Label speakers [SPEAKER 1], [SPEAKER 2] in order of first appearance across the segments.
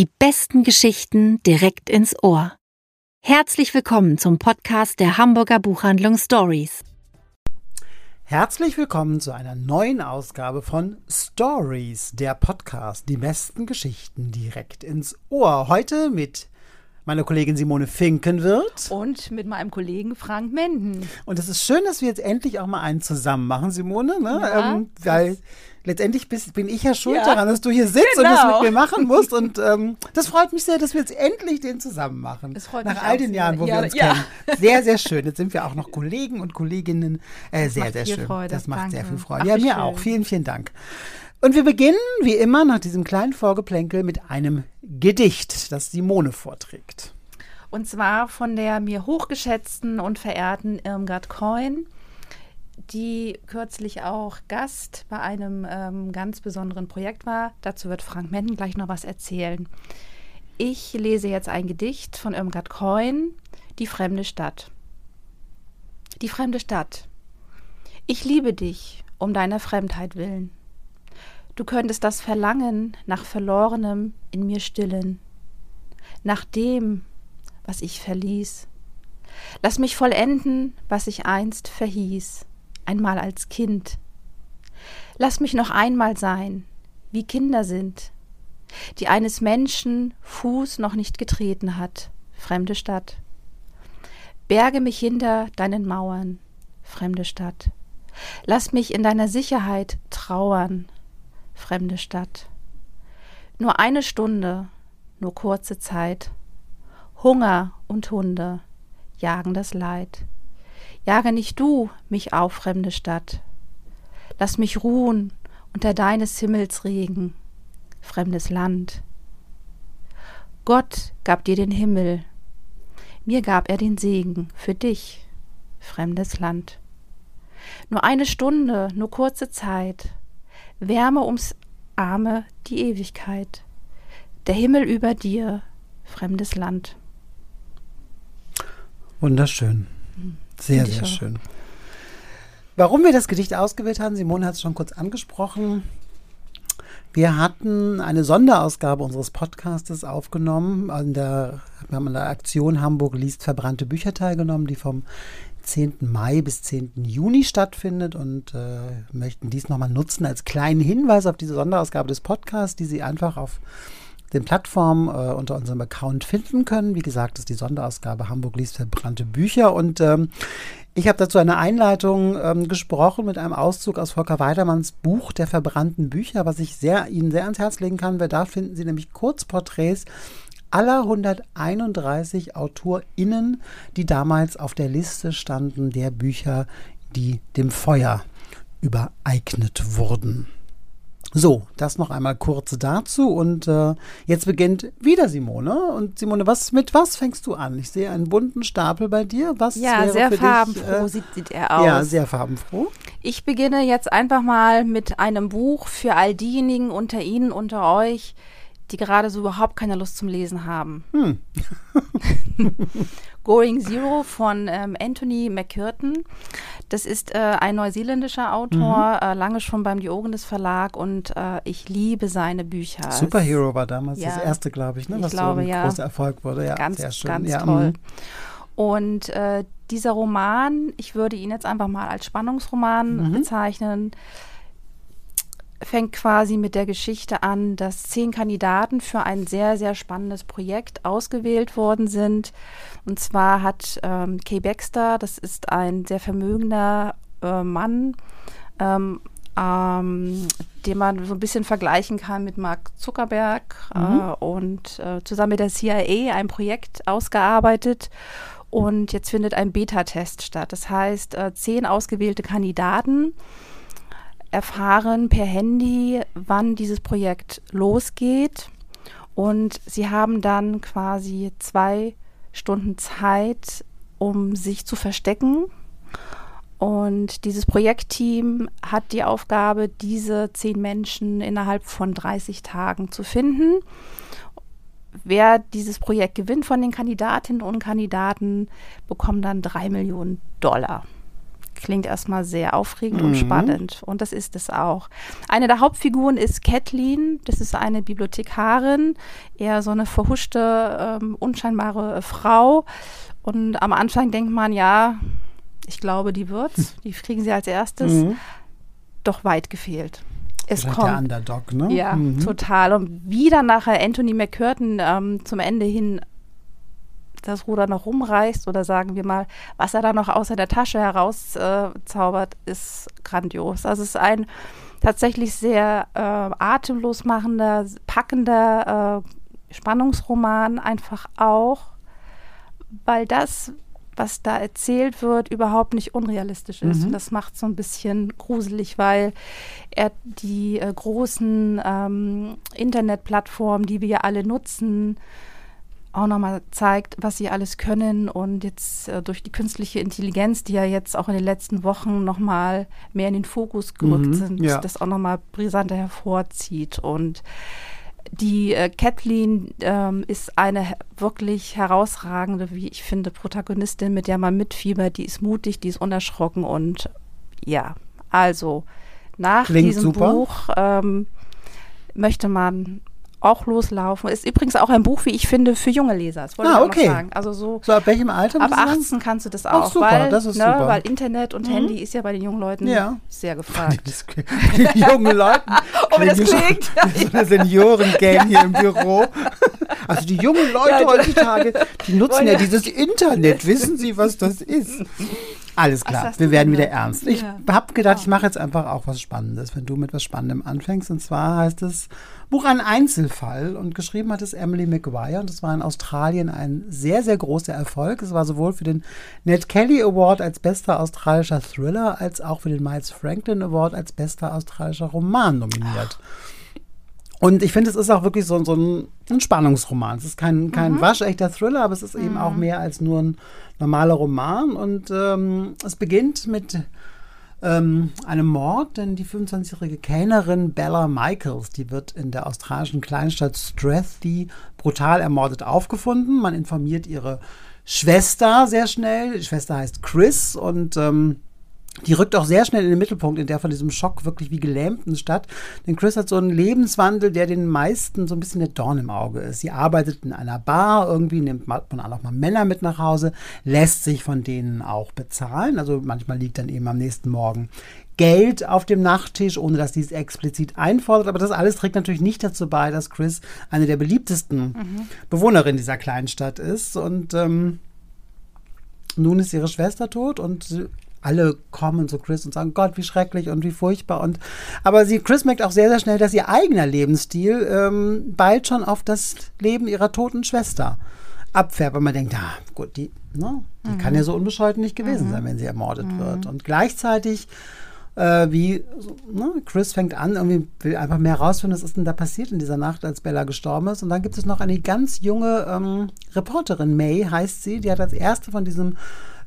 [SPEAKER 1] Die besten Geschichten direkt ins Ohr. Herzlich willkommen zum Podcast der Hamburger Buchhandlung Stories.
[SPEAKER 2] Herzlich willkommen zu einer neuen Ausgabe von Stories, der Podcast, die besten Geschichten direkt ins Ohr. Heute mit meiner Kollegin Simone Finkenwirt.
[SPEAKER 3] Und mit meinem Kollegen Frank Menden.
[SPEAKER 2] Und es ist schön, dass wir jetzt endlich auch mal einen zusammen machen, Simone, ne?
[SPEAKER 3] Ja,
[SPEAKER 2] ähm, weil letztendlich bist, bin ich ja schuld
[SPEAKER 3] Ja.
[SPEAKER 2] daran, dass du hier sitzt und
[SPEAKER 3] Genau.
[SPEAKER 2] das mit mir machen musst. Und ähm, das freut mich sehr, dass wir jetzt endlich den zusammen machen.
[SPEAKER 3] Es freut
[SPEAKER 2] Nach
[SPEAKER 3] mich
[SPEAKER 2] all den
[SPEAKER 3] sehr.
[SPEAKER 2] Jahren, wo
[SPEAKER 3] Ja,
[SPEAKER 2] wir uns
[SPEAKER 3] ja.
[SPEAKER 2] kennen. Sehr, sehr schön. Jetzt sind wir auch noch Kollegen und Kolleginnen. Äh, sehr, sehr schön.
[SPEAKER 3] Freude.
[SPEAKER 2] Das macht sehr
[SPEAKER 3] Danke.
[SPEAKER 2] viel Freude.
[SPEAKER 3] Ach,
[SPEAKER 2] ja, mir
[SPEAKER 3] schön.
[SPEAKER 2] auch. Vielen, vielen Dank. Und wir beginnen, wie immer, nach diesem kleinen Vorgeplänkel mit einem Gedicht, das Simone vorträgt.
[SPEAKER 3] Und zwar von der mir hochgeschätzten und verehrten Irmgard Coin, die kürzlich auch Gast bei einem ähm, ganz besonderen Projekt war. Dazu wird Frank Menden gleich noch was erzählen. Ich lese jetzt ein Gedicht von Irmgard Coin, Die fremde Stadt. Die fremde Stadt. Ich liebe dich um deiner Fremdheit willen. Du könntest das Verlangen nach Verlorenem in mir stillen, nach dem, was ich verließ. Lass mich vollenden, was ich einst verhieß, einmal als Kind. Lass mich noch einmal sein, wie Kinder sind, die eines Menschen Fuß noch nicht getreten hat, fremde Stadt. Berge mich hinter deinen Mauern, fremde Stadt. Lass mich in deiner Sicherheit trauern, fremde Stadt. Nur eine Stunde, nur kurze Zeit. Hunger und Hunde jagen das Leid. Jage nicht du mich auf, fremde Stadt. Lass mich ruhen unter deines Himmels Regen, fremdes Land. Gott gab dir den Himmel, mir gab er den Segen für dich, fremdes Land. Nur eine Stunde, nur kurze Zeit, Wärme ums Arme die Ewigkeit, der Himmel über dir, fremdes Land.
[SPEAKER 2] Wunderschön. Sehr, sehr schön. Warum wir das Gedicht ausgewählt haben, Simone hat es schon kurz angesprochen. Wir hatten eine Sonderausgabe unseres Podcastes aufgenommen. An der, wir haben an der Aktion Hamburg liest verbrannte Bücher teilgenommen, die vom 10. Mai bis 10. Juni stattfindet und äh, möchten dies nochmal nutzen als kleinen Hinweis auf diese Sonderausgabe des Podcasts, die Sie einfach auf den Plattformen äh, unter unserem Account finden können. Wie gesagt, ist die Sonderausgabe Hamburg liest verbrannte Bücher. Und ähm, ich habe dazu eine Einleitung ähm, gesprochen mit einem Auszug aus Volker Weidermanns Buch der verbrannten Bücher, was ich sehr, Ihnen sehr ans Herz legen kann, weil da finden Sie nämlich Kurzporträts aller 131 AutorInnen, die damals auf der Liste standen der Bücher, die dem Feuer übereignet wurden. So, das noch einmal kurz dazu und äh, jetzt beginnt wieder Simone. Und Simone, was mit was fängst du an? Ich sehe einen bunten Stapel bei dir. Was
[SPEAKER 3] Ja, sehr farbenfroh
[SPEAKER 2] dich, äh,
[SPEAKER 3] sieht, sieht er aus.
[SPEAKER 2] Ja, sehr farbenfroh.
[SPEAKER 3] Ich beginne jetzt einfach mal mit einem Buch für all diejenigen unter Ihnen, unter euch, die gerade so überhaupt keine Lust zum Lesen haben.
[SPEAKER 2] Hm.
[SPEAKER 3] Going Zero von ähm, Anthony McCurtain. Das ist äh, ein neuseeländischer Autor,
[SPEAKER 2] Mhm.
[SPEAKER 3] äh, lange schon beim Diogenes Verlag und äh, ich liebe seine Bücher.
[SPEAKER 2] Superhero war damals
[SPEAKER 3] Ja.
[SPEAKER 2] das erste, glaube ich, ne,
[SPEAKER 3] Ich
[SPEAKER 2] was
[SPEAKER 3] glaube,
[SPEAKER 2] so ein
[SPEAKER 3] ja.
[SPEAKER 2] großer Erfolg wurde. Ja,
[SPEAKER 3] ganz,
[SPEAKER 2] sehr schön.
[SPEAKER 3] ganz
[SPEAKER 2] ja,
[SPEAKER 3] toll.
[SPEAKER 2] mhm.
[SPEAKER 3] Und äh, dieser Roman, ich würde ihn jetzt einfach mal als Spannungsroman
[SPEAKER 2] Mhm.
[SPEAKER 3] bezeichnen, fängt quasi mit der Geschichte an, dass zehn Kandidaten für ein sehr, sehr spannendes Projekt ausgewählt worden sind. Und zwar hat ähm, Kay Baxter, das ist ein sehr vermögender äh, Mann, ähm, ähm, den man so ein bisschen vergleichen kann mit Mark Zuckerberg äh, und äh, zusammen mit der CIA ein Projekt ausgearbeitet. Und jetzt findet ein Beta-Test statt. Das heißt, äh, zehn ausgewählte Kandidaten erfahren per Handy, wann dieses Projekt losgeht. Und sie haben dann quasi zwei Stunden Zeit, um sich zu verstecken. Und dieses Projektteam hat die Aufgabe, diese zehn Menschen innerhalb von 30 Tagen zu finden. Wer dieses Projekt gewinnt von den Kandidatinnen und Kandidaten, bekommt dann drei Millionen Dollar. Klingt erstmal sehr aufregend und spannend. Und das ist es auch. Eine der Hauptfiguren ist Kathleen. Das ist eine Bibliothekarin, eher so eine verhuschte, ähm, unscheinbare Frau. Und am Anfang denkt man, ja, ich glaube, die wird's. Die kriegen sie als erstes.
[SPEAKER 2] Mhm.
[SPEAKER 3] Doch weit gefehlt. Es
[SPEAKER 2] halt der
[SPEAKER 3] kommt.
[SPEAKER 2] Underdog, ne?
[SPEAKER 3] Ja,
[SPEAKER 2] Mhm.
[SPEAKER 3] total. Und wie dann nachher Anthony McCurtain ähm, zum Ende hin das Ruder noch rumreißt oder sagen wir mal, was er da noch aus der Tasche herauszaubert, äh, ist grandios. Also es ist ein tatsächlich sehr äh, atemlos machender, packender äh, Spannungsroman einfach auch, weil das, was da erzählt wird, überhaupt nicht unrealistisch ist.
[SPEAKER 2] Mhm.
[SPEAKER 3] Und das macht so ein bisschen gruselig, weil er die äh, großen ähm, Internetplattformen, die wir ja alle nutzen, auch nochmal zeigt, was sie alles können und jetzt äh, durch die künstliche Intelligenz, die ja jetzt auch in den letzten Wochen nochmal mehr in den Fokus gerückt
[SPEAKER 2] Mhm,
[SPEAKER 3] sind,
[SPEAKER 2] ja.
[SPEAKER 3] das auch nochmal brisanter hervorzieht und die äh, Kathleen ähm, ist eine wirklich herausragende, wie ich finde, Protagonistin, mit der man mitfiebert. Die ist mutig, die ist unerschrocken und ja, also nach
[SPEAKER 2] Klingt
[SPEAKER 3] diesem
[SPEAKER 2] super.
[SPEAKER 3] Buch ähm, möchte man auch loslaufen. Ist übrigens auch ein Buch, wie ich finde, für junge Leser. Das wollte
[SPEAKER 2] Ah,
[SPEAKER 3] ich auch
[SPEAKER 2] okay.
[SPEAKER 3] noch sagen. Also so
[SPEAKER 2] So, ab welchem Alter?
[SPEAKER 3] ab
[SPEAKER 2] würdest du sagen?
[SPEAKER 3] 18 kannst du das
[SPEAKER 2] Ach,
[SPEAKER 3] auch,
[SPEAKER 2] super,
[SPEAKER 3] weil,
[SPEAKER 2] das ist
[SPEAKER 3] ne,
[SPEAKER 2] super.
[SPEAKER 3] weil Internet und Handy ist ja bei den jungen Leuten
[SPEAKER 2] Ja.
[SPEAKER 3] sehr gefragt.
[SPEAKER 2] Die jungen Leuten.
[SPEAKER 3] Oh, wie das klingt.
[SPEAKER 2] wie so eine Seniorengang hier im Büro. Also die jungen Leute heutzutage, die nutzen ja dieses Internet. Wissen Sie, was das ist? Alles klar, wir werden wieder ernst. Ich
[SPEAKER 3] Ja.
[SPEAKER 2] habe gedacht, ich mache jetzt einfach auch was Spannendes, wenn du mit was Spannendem anfängst. Und zwar heißt es Buch ein Einzelfall und geschrieben hat es Emily McGuire und es war in Australien ein sehr, sehr großer Erfolg. Es war sowohl für den Ned Kelly Award als bester australischer Thriller als auch für den Miles Franklin Award als bester australischer Roman nominiert. Und ich finde, es ist auch wirklich so, so ein, ein Spannungsroman. Es ist kein, kein waschechter Thriller, aber es ist eben auch mehr als nur ein normaler Roman. Und ähm, es beginnt mit ähm, einem Mord, denn die 25-jährige Kellnerin Bella Michaels, die wird in der australischen Kleinstadt Strathdy brutal ermordet aufgefunden. Man informiert ihre Schwester sehr schnell. Die Schwester heißt Chris und ähm, die rückt auch sehr schnell in den Mittelpunkt in der von diesem Schock wirklich wie gelähmten Stadt. Denn Chris hat so einen Lebenswandel, der den meisten so ein bisschen der Dorn im Auge ist. Sie arbeitet in einer Bar, irgendwie nimmt man auch mal Männer mit nach Hause, lässt sich von denen auch bezahlen. Also manchmal liegt dann eben am nächsten Morgen Geld auf dem Nachttisch, ohne dass sie es explizit einfordert. Aber das alles trägt natürlich nicht dazu bei, dass Chris eine der beliebtesten Bewohnerinnen dieser kleinen Stadt ist. Und ähm, nun ist ihre Schwester tot und sie- alle kommen zu Chris und sagen, Gott, wie schrecklich und wie furchtbar. Und aber sie, Chris merkt auch sehr, sehr schnell, dass ihr eigener Lebensstil ähm, bald schon auf das Leben ihrer toten Schwester abfärbt. Und man denkt, ah, gut, die, ne, die kann ja so unbescheut nicht gewesen sein, wenn sie ermordet wird. Und gleichzeitig äh, wie ne, Chris fängt an, irgendwie will einfach mehr rausfinden, was ist denn da passiert in dieser Nacht, als Bella gestorben ist. Und dann gibt es noch eine ganz junge ähm, Reporterin, May heißt sie, die hat als erste von diesem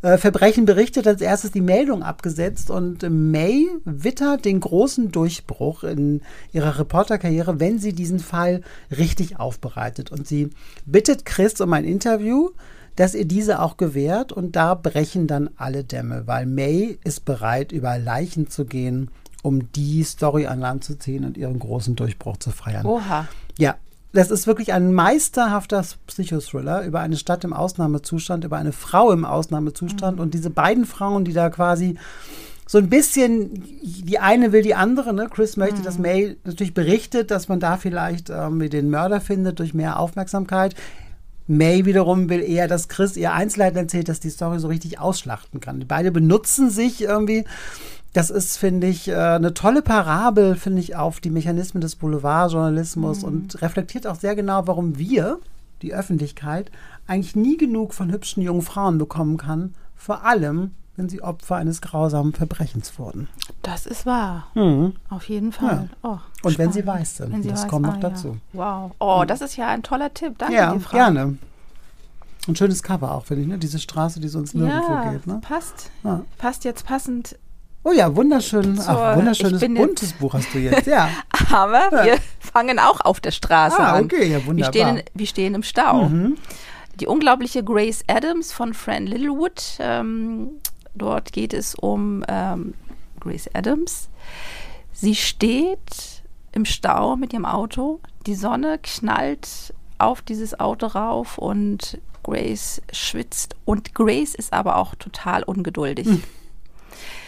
[SPEAKER 2] äh, Verbrechen berichtet, als erstes die Meldung abgesetzt und May wittert den großen Durchbruch in ihrer Reporterkarriere, wenn sie diesen Fall richtig aufbereitet. Und sie bittet Chris um ein Interview, dass ihr diese auch gewährt und da brechen dann alle Dämme, weil May ist bereit, über Leichen zu gehen, um die Story an Land zu ziehen und ihren großen Durchbruch zu feiern.
[SPEAKER 3] Oha.
[SPEAKER 2] Ja, das ist wirklich ein meisterhafter Psychothriller über eine Stadt im Ausnahmezustand, über eine Frau im Ausnahmezustand und diese beiden Frauen, die da quasi so ein bisschen, die eine will die andere, ne? Chris möchte, dass May natürlich berichtet, dass man da vielleicht ähm, den Mörder findet durch mehr Aufmerksamkeit. May wiederum will eher, dass Chris ihr Einzelheiten erzählt, dass die Story so richtig ausschlachten kann. Die beide benutzen sich irgendwie. Das ist, finde ich, äh, eine tolle Parabel, finde ich, auf die Mechanismen des Boulevardjournalismus und reflektiert auch sehr genau, warum wir, die Öffentlichkeit, eigentlich nie genug von hübschen jungen Frauen bekommen kann. Vor allem, wenn sie Opfer eines grausamen Verbrechens wurden.
[SPEAKER 3] Das ist wahr.
[SPEAKER 2] Mhm.
[SPEAKER 3] Auf jeden Fall. Oh,
[SPEAKER 2] Und wenn sie weiß sind.
[SPEAKER 3] Wenn sie
[SPEAKER 2] das
[SPEAKER 3] weiß,
[SPEAKER 2] kommt noch
[SPEAKER 3] ah, ja.
[SPEAKER 2] dazu.
[SPEAKER 3] Wow. Oh, das ist ja ein toller Tipp. Danke
[SPEAKER 2] Ja,
[SPEAKER 3] dir, Frau.
[SPEAKER 2] gerne. Ein schönes Cover auch, finde ich, ne? Diese Straße, die sonst nirgendwo
[SPEAKER 3] Ja,
[SPEAKER 2] geht, ne?
[SPEAKER 3] passt.
[SPEAKER 2] Ja.
[SPEAKER 3] Passt jetzt passend.
[SPEAKER 2] Oh ja, wunderschön.
[SPEAKER 3] So,
[SPEAKER 2] ach, wunderschönes buntes Buch hast du jetzt, ja.
[SPEAKER 3] Aber wir fangen auch auf der Straße
[SPEAKER 2] Ah,
[SPEAKER 3] an.
[SPEAKER 2] okay, ja,
[SPEAKER 3] Wir
[SPEAKER 2] wunderbar.
[SPEAKER 3] stehen, wir stehen im Stau.
[SPEAKER 2] Mhm.
[SPEAKER 3] Die unglaubliche Grace Adams von Fran Littlewood ähm, dort geht es um ähm, Grace Adams. Sie steht im Stau mit ihrem Auto. Die Sonne knallt auf dieses Auto rauf und Grace schwitzt. Und Grace ist aber auch total ungeduldig. Hm.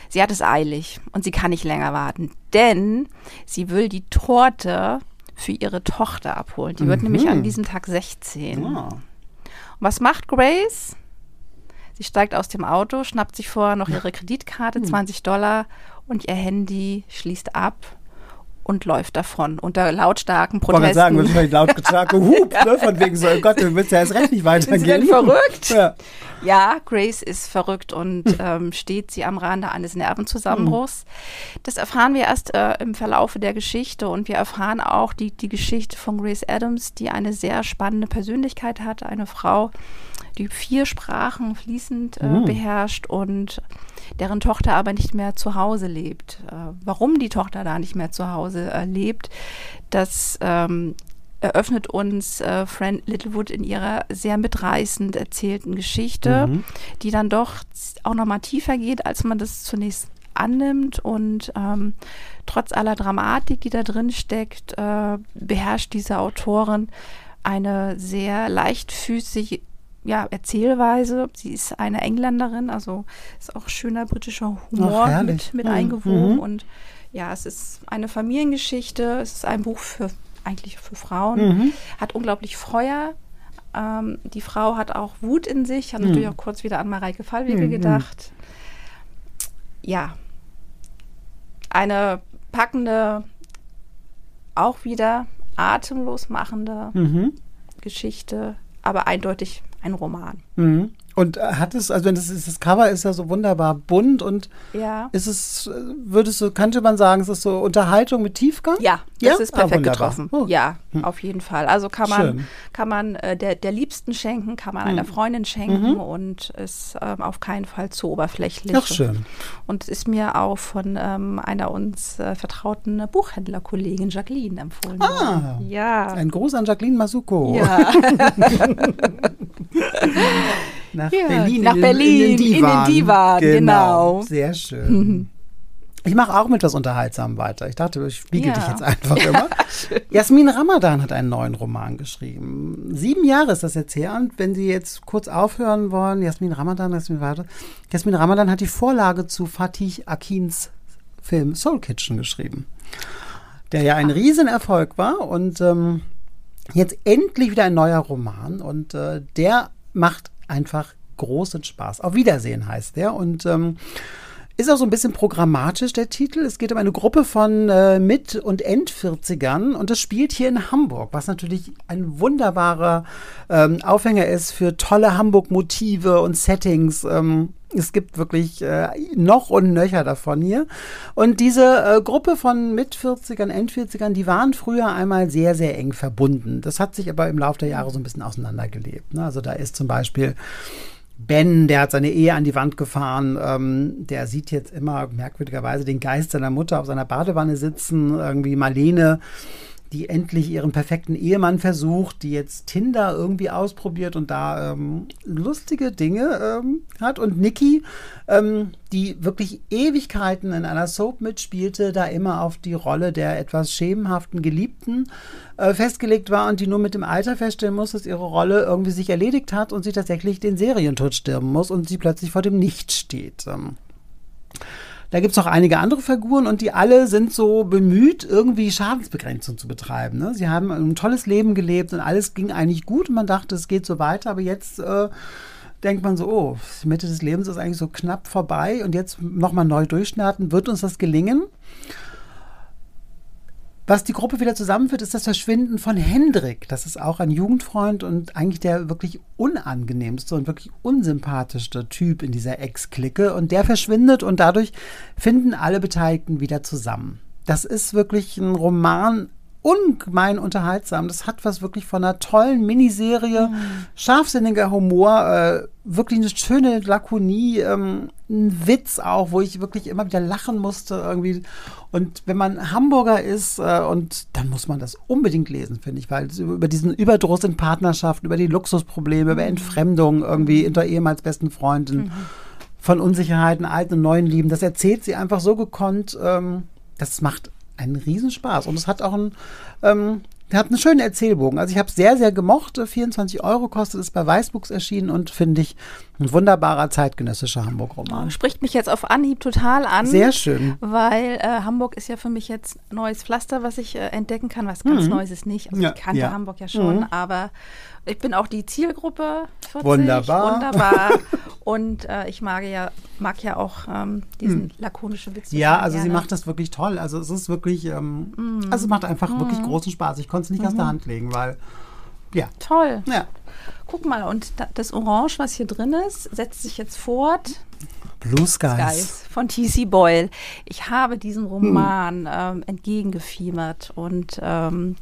[SPEAKER 3] Sie hat es eilig und sie kann nicht länger warten, denn sie will die Torte für ihre Tochter abholen. Die mhm. wird nämlich an diesem Tag 16. Oh. Und was macht Grace? Sie steigt aus dem Auto, schnappt sich vorher noch ihre Kreditkarte, 20 hm. Dollar und ihr Handy schließt ab und läuft davon unter lautstarken Protesten. Ich
[SPEAKER 2] sagen, wahrscheinlich lautstarke Hub, ne, von wegen so, oh Gott, du willst ja erst recht nicht weitergehen. Sind
[SPEAKER 3] Sie denn verrückt? Ja. ja. Grace ist verrückt und ähm, steht sie am Rande eines Nervenzusammenbruchs. Das erfahren wir erst äh, im Verlaufe der Geschichte und wir erfahren auch die, die Geschichte von Grace Adams, die eine sehr spannende Persönlichkeit hat, eine Frau, die vier Sprachen fließend äh, mhm. beherrscht und deren Tochter aber nicht mehr zu Hause lebt. Äh, warum die Tochter da nicht mehr zu Hause äh, lebt, das ähm, eröffnet uns äh, Fran Littlewood in ihrer sehr mitreißend erzählten Geschichte, mhm. die dann doch auch nochmal tiefer geht, als man das zunächst annimmt und ähm, trotz aller Dramatik, die da drin steckt, äh, beherrscht diese Autorin eine sehr leichtfüßig ja, Erzählweise. Sie ist eine Engländerin, also ist auch schöner britischer Humor Ach, mit, mit mhm. eingewoben. Mhm. Und ja, es ist eine Familiengeschichte. Es ist ein Buch für eigentlich für Frauen. Mhm. Hat unglaublich Feuer. Ähm, die Frau hat auch Wut in sich. Hat natürlich mhm. auch kurz wieder an Mareike Fallwege mhm. gedacht. Ja, eine packende, auch wieder atemlos machende mhm. Geschichte, aber eindeutig ein Roman.
[SPEAKER 2] Mhm. Und hat es, also das, ist, das Cover ist ja so wunderbar bunt und ja. ist es, würdest du, könnte man sagen, ist es so Unterhaltung mit Tiefgang?
[SPEAKER 3] Ja, das ja? ist perfekt ah, getroffen. Oh. Ja, hm. auf jeden Fall. Also kann man, kann man äh, der, der Liebsten schenken, kann man hm. einer Freundin schenken mhm. und ist ähm, auf keinen Fall zu oberflächlich.
[SPEAKER 2] Ach, schön.
[SPEAKER 3] Und ist mir auch von ähm, einer uns äh, vertrauten Buchhändlerkollegin Jacqueline empfohlen
[SPEAKER 2] ah, worden. Ja. Ein Gruß an Jacqueline Masuko.
[SPEAKER 3] Ja.
[SPEAKER 2] nach ja, Berlin.
[SPEAKER 3] Nach in Berlin, in den Divan. In den Divan genau. genau.
[SPEAKER 2] Sehr schön. Ich mache auch mit was Unterhaltsam weiter. Ich dachte, ich spiegel ja. dich jetzt einfach immer. Jasmin Ramadan hat einen neuen Roman geschrieben. Sieben Jahre ist das jetzt her. Und wenn Sie jetzt kurz aufhören wollen, Jasmin Ramadan, Jasmin, warte. Jasmin Ramadan hat die Vorlage zu Fatih Akins Film Soul Kitchen geschrieben. Der ja ein Riesenerfolg war und ähm, jetzt endlich wieder ein neuer Roman. Und äh, der macht einfach großen Spaß. Auf Wiedersehen heißt der. Und ähm, ist auch so ein bisschen programmatisch der Titel. Es geht um eine Gruppe von äh, Mit- und End-40ern und das spielt hier in Hamburg, was natürlich ein wunderbarer ähm, Aufhänger ist für tolle Hamburg-Motive und Settings. Ähm, es gibt wirklich äh, noch und nöcher davon hier. Und diese äh, Gruppe von Mit-40ern, End-40ern, die waren früher einmal sehr, sehr eng verbunden. Das hat sich aber im Laufe der Jahre so ein bisschen auseinandergelebt. Ne? Also da ist zum Beispiel Ben, der hat seine Ehe an die Wand gefahren. Ähm, der sieht jetzt immer merkwürdigerweise den Geist seiner Mutter auf seiner Badewanne sitzen. Irgendwie Marlene, die endlich ihren perfekten Ehemann versucht, die jetzt Tinder irgendwie ausprobiert und da ähm, lustige Dinge ähm, hat. Und Nikki, ähm, die wirklich Ewigkeiten in einer Soap mitspielte, da immer auf die Rolle der etwas schemenhaften Geliebten äh, festgelegt war und die nur mit dem Alter feststellen muss, dass ihre Rolle irgendwie sich erledigt hat und sie tatsächlich den Serientod stirben muss und sie plötzlich vor dem Nichts steht. Ähm. Da gibt es noch einige andere Figuren und die alle sind so bemüht, irgendwie Schadensbegrenzung zu betreiben. Ne? Sie haben ein tolles Leben gelebt und alles ging eigentlich gut man dachte, es geht so weiter, aber jetzt äh, denkt man so, oh, die Mitte des Lebens ist eigentlich so knapp vorbei und jetzt nochmal neu durchstarten. Wird uns das gelingen? Was die Gruppe wieder zusammenführt, ist das Verschwinden von Hendrik. Das ist auch ein Jugendfreund und eigentlich der wirklich unangenehmste und wirklich unsympathischste Typ in dieser Ex-Clique. Und der verschwindet und dadurch finden alle Beteiligten wieder zusammen. Das ist wirklich ein Roman ungemein unterhaltsam. Das hat was wirklich von einer tollen Miniserie, mhm. scharfsinniger Humor, äh, wirklich eine schöne Lakonie, ähm, ein Witz auch, wo ich wirklich immer wieder lachen musste irgendwie. Und wenn man Hamburger ist, äh, und dann muss man das unbedingt lesen, finde ich, weil über diesen Überdruss in Partnerschaften, über die Luxusprobleme, über mhm. Entfremdung irgendwie unter ehemals besten Freunden. Mhm von Unsicherheiten, alten und neuen Lieben. Das erzählt sie einfach so gekonnt. Ähm, das macht einen Riesenspaß. Und es hat auch ein, ähm, hat einen schönen Erzählbogen. Also ich habe sehr, sehr gemocht. 24 Euro kostet es bei Weißbuchs erschienen und finde ich ein wunderbarer zeitgenössischer Hamburg-Roman.
[SPEAKER 3] Spricht mich jetzt auf Anhieb total an.
[SPEAKER 2] Sehr schön.
[SPEAKER 3] Weil äh, Hamburg ist ja für mich jetzt neues Pflaster, was ich äh, entdecken kann. Was ganz
[SPEAKER 2] Mhm.
[SPEAKER 3] Neues ist nicht. Also
[SPEAKER 2] Ja,
[SPEAKER 3] ich kannte
[SPEAKER 2] ja.
[SPEAKER 3] Hamburg ja schon,
[SPEAKER 2] Mhm.
[SPEAKER 3] aber ich bin auch die Zielgruppe 40.
[SPEAKER 2] Wunderbar.
[SPEAKER 3] Wunderbar. Und äh, ich mag ja, mag ja auch ähm, diesen lakonischen Witz.
[SPEAKER 2] Ja, also sie
[SPEAKER 3] gerne.
[SPEAKER 2] macht das wirklich toll. Also es ist wirklich, ähm,
[SPEAKER 3] Mhm.
[SPEAKER 2] also es macht einfach wirklich großen Spaß. Ich konnte es nicht aus der Hand legen, weil, ja,
[SPEAKER 3] Toll.
[SPEAKER 2] ja.
[SPEAKER 3] Guck mal, und da, das Orange, was hier drin ist, setzt sich jetzt fort.
[SPEAKER 2] Blue Skies.
[SPEAKER 3] Guys von T.C. Boyle. Ich habe diesem
[SPEAKER 2] Hm.
[SPEAKER 3] Roman ähm, entgegengefiebert und ähm,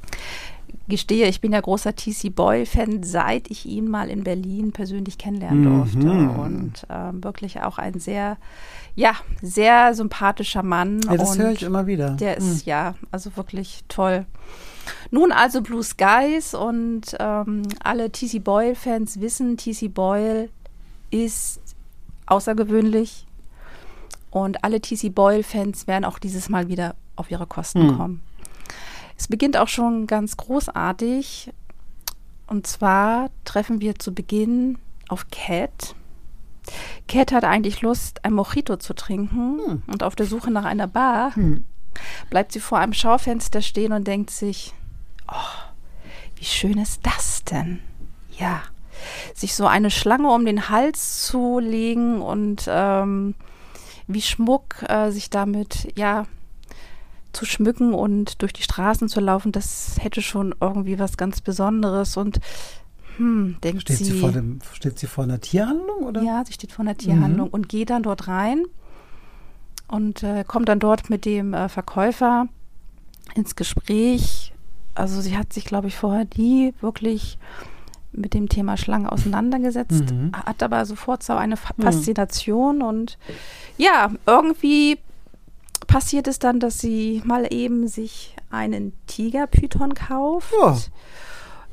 [SPEAKER 3] gestehe, ich bin ja großer T.C. Boyle-Fan, seit ich ihn mal in Berlin persönlich kennenlernen durfte. Und ähm, wirklich auch ein sehr, ja, sehr sympathischer Mann.
[SPEAKER 2] Ja, das höre ich immer wieder.
[SPEAKER 3] Der ist, ja, also wirklich toll. Nun also Blue Skies und ähm, alle T.C. Boyle-Fans wissen, T.C. Boyle ist außergewöhnlich und alle T.C. Boyle-Fans werden auch dieses Mal wieder auf ihre Kosten
[SPEAKER 2] Hm.
[SPEAKER 3] kommen. Es beginnt auch schon ganz großartig und zwar treffen wir zu Beginn auf Cat. Cat hat eigentlich Lust, ein Mojito zu trinken
[SPEAKER 2] Hm.
[SPEAKER 3] und auf der Suche nach einer Bar
[SPEAKER 2] Hm.
[SPEAKER 3] bleibt sie vor einem Schaufenster stehen und denkt sich, oh, wie schön ist das denn? Ja, sich so eine Schlange um den Hals zu legen und ähm, wie Schmuck äh, sich damit, ja, zu schmücken und durch die Straßen zu laufen, das hätte schon irgendwie was ganz Besonderes und hm, denkt
[SPEAKER 2] Steht sie, vor dem, steht sie vor einer Tierhandlung, oder?
[SPEAKER 3] ja, sie steht vor einer Tierhandlung und geht dann dort rein und äh, kommt dann dort mit dem äh, Verkäufer ins Gespräch. Also sie hat sich, glaube ich, vorher nie wirklich mit dem Thema Schlange auseinandergesetzt,
[SPEAKER 2] Mhm.
[SPEAKER 3] hat aber sofort so eine Fa Faszination und ja, irgendwie passiert es dann, dass sie mal eben sich einen Tigerpython kauft
[SPEAKER 2] Ja.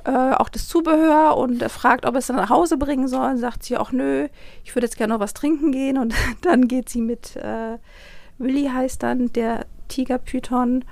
[SPEAKER 3] äh, auch das Zubehör und fragt, ob er es dann nach Hause bringen soll. Und sagt sie auch, nö, ich würde jetzt gerne noch was trinken gehen. Und dann geht sie mit, äh, Willi heißt dann der Tigerpython,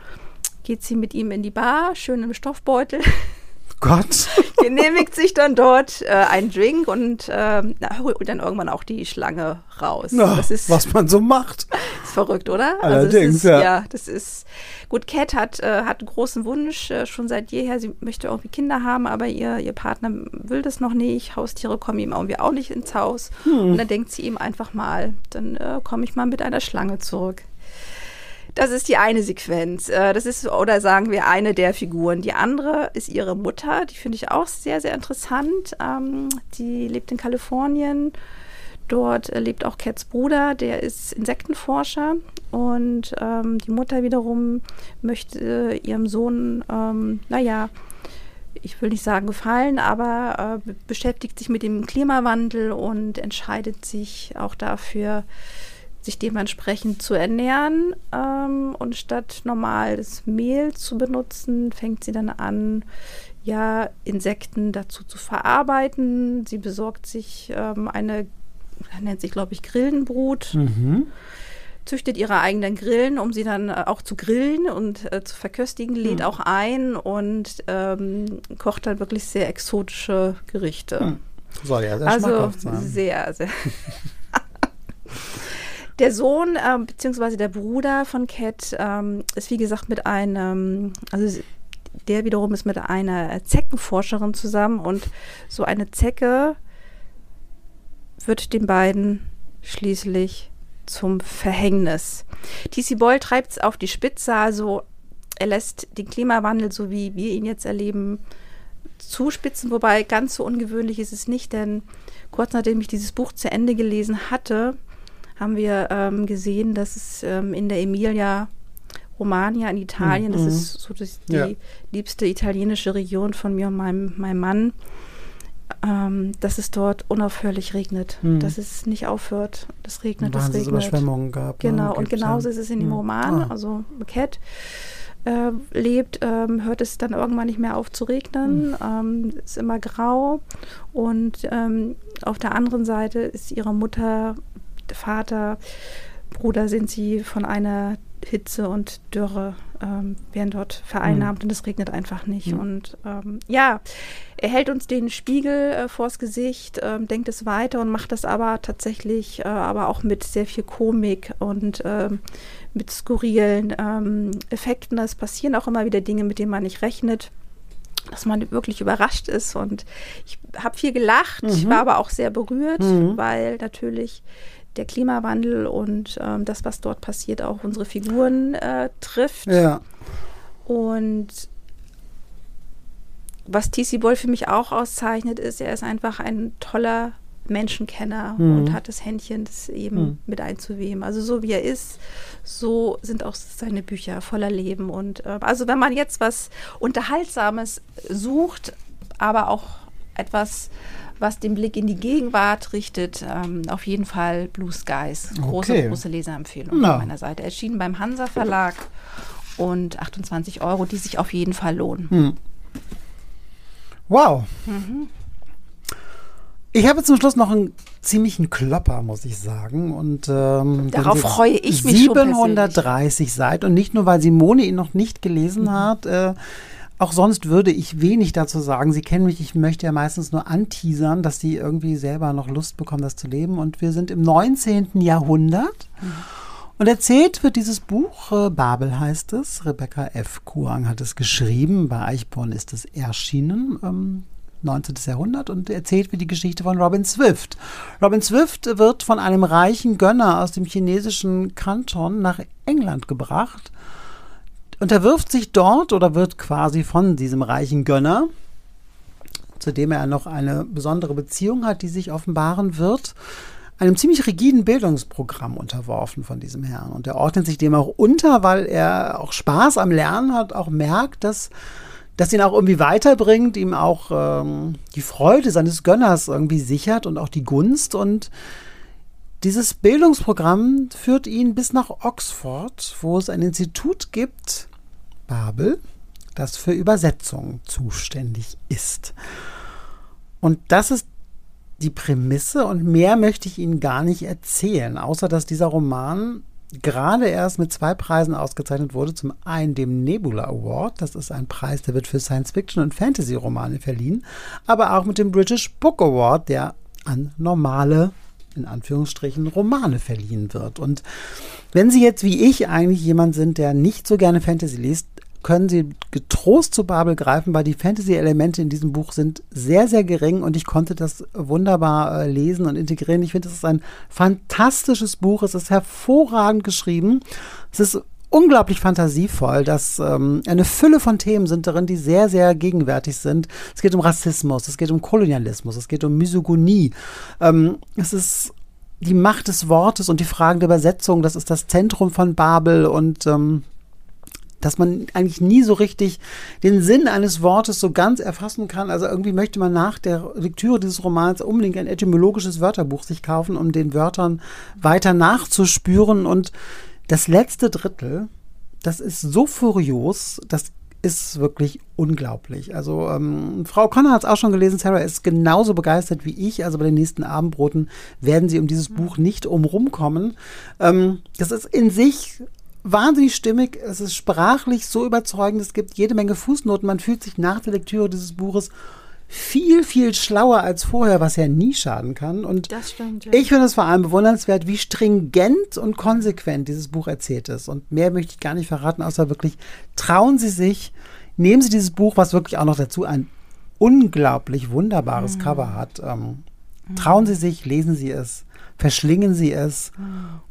[SPEAKER 3] geht sie mit ihm in die Bar, schön im Stoffbeutel,
[SPEAKER 2] Gott.
[SPEAKER 3] genehmigt sich dann dort äh, einen Drink und na, holt dann irgendwann auch die Schlange raus.
[SPEAKER 2] Na,
[SPEAKER 3] das ist,
[SPEAKER 2] was man so macht.
[SPEAKER 3] ist verrückt, oder?
[SPEAKER 2] Allerdings,
[SPEAKER 3] also das ist,
[SPEAKER 2] ja.
[SPEAKER 3] ja. das ist gut. Cat hat, äh, hat einen großen Wunsch äh, schon seit jeher. Sie möchte irgendwie Kinder haben, aber ihr, ihr Partner will das noch nicht. Haustiere kommen ihm irgendwie auch nicht ins Haus.
[SPEAKER 2] Hm.
[SPEAKER 3] Und dann denkt sie ihm einfach mal, dann äh, komme ich mal mit einer Schlange zurück. Das ist die eine Sequenz. Äh, Das ist, oder sagen wir, eine der Figuren. Die andere ist ihre Mutter. Die finde ich auch sehr, sehr interessant. Ähm, die lebt in Kalifornien. Dort äh, lebt auch Cats Bruder, der ist Insektenforscher. Und ähm, die Mutter wiederum möchte äh, ihrem Sohn, ähm, naja, ich will nicht sagen gefallen, aber be- beschäftigt sich mit dem Klimawandel und entscheidet sich auch dafür, sich dementsprechend zu ernähren. Ähm, und statt normales Mehl zu benutzen, fängt sie dann an, ja, Insekten dazu zu verarbeiten. Sie besorgt sich ähm, eine, nennt sich, glaube ich, Grillenbrut
[SPEAKER 2] Mhm.
[SPEAKER 3] züchtet ihre eigenen Grillen, um sie dann äh, auch zu grillen und äh, zu verköstigen, lädt auch ein und ähm, kocht dann wirklich sehr exotische Gerichte.
[SPEAKER 2] Hm. Soll ja sehr
[SPEAKER 3] also
[SPEAKER 2] schmackhaft sein.
[SPEAKER 3] sehr, sehr. der Sohn ähm, beziehungsweise der Bruder von Cat ähm, ist wie gesagt mit einem, also der wiederum ist mit einer Zeckenforscherin zusammen und so eine Zecke wird den beiden schließlich zum Verhängnis. T.C. Boyle treibt es auf die Spitze, also er lässt den Klimawandel, so wie wir ihn jetzt erleben, zuspitzen, wobei ganz so ungewöhnlich ist es nicht, denn kurz nachdem ich dieses Buch zu Ende gelesen hatte, haben wir ähm, gesehen, dass es ähm, in der Emilia Romagna in Italien, das
[SPEAKER 2] Mhm.
[SPEAKER 3] ist so das, die
[SPEAKER 2] Ja.
[SPEAKER 3] liebste italienische Region von mir und meinem, meinem Mann, ähm, dass es dort unaufhörlich regnet,
[SPEAKER 2] Mhm.
[SPEAKER 3] dass es nicht aufhört. Das regnet, das regnet.
[SPEAKER 2] Wahnsinnsüberschwemmungen gab. ne,
[SPEAKER 3] Genau, und
[SPEAKER 2] gibt's
[SPEAKER 3] genauso ist es in dem
[SPEAKER 2] Mhm.
[SPEAKER 3] Roman.
[SPEAKER 2] Ah.
[SPEAKER 3] Also Cat äh, lebt, ähm, hört es dann irgendwann nicht mehr auf zu regnen, ähm, ist immer grau und ähm, auf der anderen Seite ist ihre Mutter Vater, Bruder sind sie von einer Hitze und Dürre ähm, werden dort vereinnahmt mhm. und es regnet einfach nicht. Mhm. Und ähm, ja, er hält uns den Spiegel äh, vors Gesicht, ähm, denkt es weiter und macht das aber tatsächlich, äh, aber auch mit sehr viel Komik und ähm, mit skurrilen ähm, Effekten. Es passieren auch immer wieder Dinge, mit denen man nicht rechnet dass man wirklich überrascht ist. Und ich habe viel gelacht, mhm. ich war aber auch sehr berührt, mhm. weil natürlich der Klimawandel und ähm, das, was dort passiert, auch unsere Figuren äh, trifft.
[SPEAKER 2] Ja.
[SPEAKER 3] Und was TC Boll für mich auch auszeichnet, ist, er ist einfach ein toller Menschenkenner mhm. und hat das Händchen, das eben mhm. mit einzuweben. Also so wie er ist, so sind auch seine Bücher voller Leben. Und äh, also wenn man jetzt was Unterhaltsames sucht, aber auch etwas was den Blick in die Gegenwart richtet, ähm, auf jeden Fall Blue Skies. Große, okay. große Leserempfehlung no. von meiner Seite. Erschienen beim Hansa Verlag und 28 Euro, die sich auf jeden Fall lohnen. Hm.
[SPEAKER 2] Wow. Mhm. Ich habe zum Schluss noch einen ziemlichen Klopper, muss ich sagen. Und ähm,
[SPEAKER 3] darauf freue ich mich
[SPEAKER 2] 730 Seiten und nicht nur, weil Simone ihn noch nicht gelesen mhm. hat. Äh, auch sonst würde ich wenig dazu sagen. Sie kennen mich, ich möchte ja meistens nur anteasern, dass sie irgendwie selber noch Lust bekommen, das zu leben. Und wir sind im 19. Jahrhundert. Und erzählt wird dieses Buch, äh, Babel heißt es, Rebecca F. Kuang hat es geschrieben, bei Eichborn ist es erschienen, ähm, 19. Jahrhundert, und erzählt wird die Geschichte von Robin Swift. Robin Swift wird von einem reichen Gönner aus dem chinesischen Kanton nach England gebracht unterwirft sich dort oder wird quasi von diesem reichen Gönner, zu dem er noch eine besondere Beziehung hat, die sich offenbaren wird, einem ziemlich rigiden Bildungsprogramm unterworfen von diesem Herrn. Und er ordnet sich dem auch unter, weil er auch Spaß am Lernen hat, auch merkt, dass das ihn auch irgendwie weiterbringt, ihm auch ähm, die Freude seines Gönners irgendwie sichert und auch die Gunst. Und dieses Bildungsprogramm führt ihn bis nach Oxford, wo es ein Institut gibt, Babel, das für Übersetzungen zuständig ist. Und das ist die Prämisse und mehr möchte ich Ihnen gar nicht erzählen, außer dass dieser Roman gerade erst mit zwei Preisen ausgezeichnet wurde. Zum einen dem Nebula Award, das ist ein Preis, der wird für Science-Fiction und Fantasy-Romane verliehen, aber auch mit dem British Book Award, der an normale, in Anführungsstrichen, Romane verliehen wird. Und wenn Sie jetzt wie ich eigentlich jemand sind, der nicht so gerne Fantasy liest, können Sie getrost zu Babel greifen, weil die Fantasy-Elemente in diesem Buch sind sehr, sehr gering und ich konnte das wunderbar äh, lesen und integrieren. Ich finde, es ist ein fantastisches Buch. Es ist hervorragend geschrieben. Es ist unglaublich fantasievoll, dass ähm, eine Fülle von Themen sind darin, die sehr, sehr gegenwärtig sind. Es geht um Rassismus, es geht um Kolonialismus, es geht um Misogynie. Ähm, es ist die Macht des Wortes und die Fragen der Übersetzung, das ist das Zentrum von Babel und ähm, dass man eigentlich nie so richtig den Sinn eines Wortes so ganz erfassen kann. Also irgendwie möchte man nach der Lektüre dieses Romans unbedingt ein etymologisches Wörterbuch sich kaufen, um den Wörtern weiter nachzuspüren. Und das letzte Drittel, das ist so furios, das ist wirklich unglaublich. Also ähm, Frau Connor hat es auch schon gelesen, Sarah ist genauso begeistert wie ich. Also bei den nächsten Abendbroten werden sie um dieses Buch nicht umrumkommen. Ähm, das ist in sich wahnsinnig stimmig. Es ist sprachlich so überzeugend. Es gibt jede Menge Fußnoten. Man fühlt sich nach der Lektüre dieses Buches viel, viel schlauer als vorher, was ja nie schaden kann. Und
[SPEAKER 3] stimmt, ja.
[SPEAKER 2] ich finde es vor allem bewundernswert, wie stringent und konsequent dieses Buch erzählt ist. Und mehr möchte ich gar nicht verraten, außer wirklich trauen Sie sich, nehmen Sie dieses Buch, was wirklich auch noch dazu ein unglaublich wunderbares mhm. Cover hat. Ähm, trauen Sie sich, lesen Sie es verschlingen sie es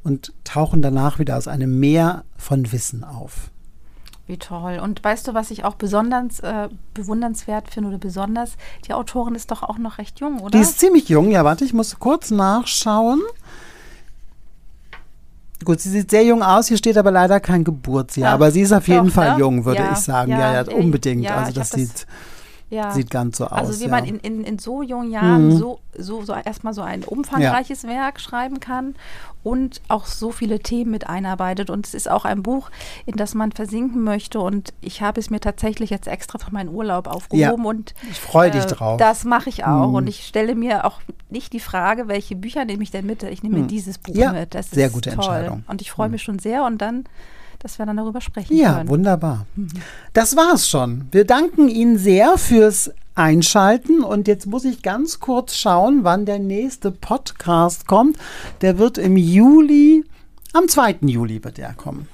[SPEAKER 2] und tauchen danach wieder aus einem Meer von Wissen auf.
[SPEAKER 3] Wie toll. Und weißt du, was ich auch besonders äh, bewundernswert finde oder besonders? Die Autorin ist doch auch noch recht jung, oder?
[SPEAKER 2] Die ist ziemlich jung, ja, warte, ich muss kurz nachschauen. Gut, sie sieht sehr jung aus, hier steht aber leider kein Geburtsjahr, ja, aber sie ist auf jeden doch, Fall ne? jung, würde ja, ich sagen. Ja, ja, unbedingt. also das sieht. Das
[SPEAKER 3] Ja.
[SPEAKER 2] sieht ganz so aus.
[SPEAKER 3] Also wie
[SPEAKER 2] ja.
[SPEAKER 3] man in, in, in so jungen Jahren
[SPEAKER 2] Mhm.
[SPEAKER 3] so, so, so erstmal so ein umfangreiches Werk schreiben kann und auch so viele Themen mit einarbeitet. Und es ist auch ein Buch, in das man versinken möchte. Und ich habe es mir tatsächlich jetzt extra für meinen Urlaub aufgehoben. Und
[SPEAKER 2] Ich freu dich
[SPEAKER 3] äh,
[SPEAKER 2] drauf.
[SPEAKER 3] Das mache ich auch.
[SPEAKER 2] Mhm.
[SPEAKER 3] Und ich stelle mir auch nicht die Frage, welche Bücher nehme ich denn mit? Ich nehme mir dieses Buch
[SPEAKER 2] Mhm. Ja,
[SPEAKER 3] mit. Das
[SPEAKER 2] sehr
[SPEAKER 3] ist
[SPEAKER 2] gute
[SPEAKER 3] toll.
[SPEAKER 2] Entscheidung. Mhm.
[SPEAKER 3] Und ich freue mich schon sehr. Und dann, dass wir dann darüber sprechen
[SPEAKER 2] Ja,
[SPEAKER 3] können.
[SPEAKER 2] wunderbar. Das war's schon. Wir danken Ihnen sehr fürs Einschalten und jetzt muss ich ganz kurz schauen, wann der nächste Podcast kommt. Der wird im Juli, am 2. Juli wird der kommen.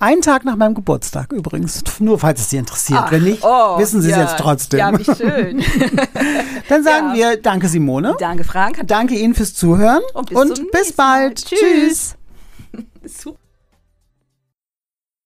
[SPEAKER 2] Einen Tag nach meinem Geburtstag übrigens, nur falls es Sie interessiert. Wenn nicht,
[SPEAKER 3] oh,
[SPEAKER 2] wissen Sie es
[SPEAKER 3] ja,
[SPEAKER 2] jetzt trotzdem.
[SPEAKER 3] Ja, wie schön.
[SPEAKER 2] Dann sagen
[SPEAKER 3] Ja.
[SPEAKER 2] wir Danke Simone.
[SPEAKER 3] Danke, Frank.
[SPEAKER 2] Danke Ihnen fürs Zuhören
[SPEAKER 3] Und bis,
[SPEAKER 2] und bis
[SPEAKER 3] Mal.
[SPEAKER 2] bald. Tschüss.
[SPEAKER 3] Super.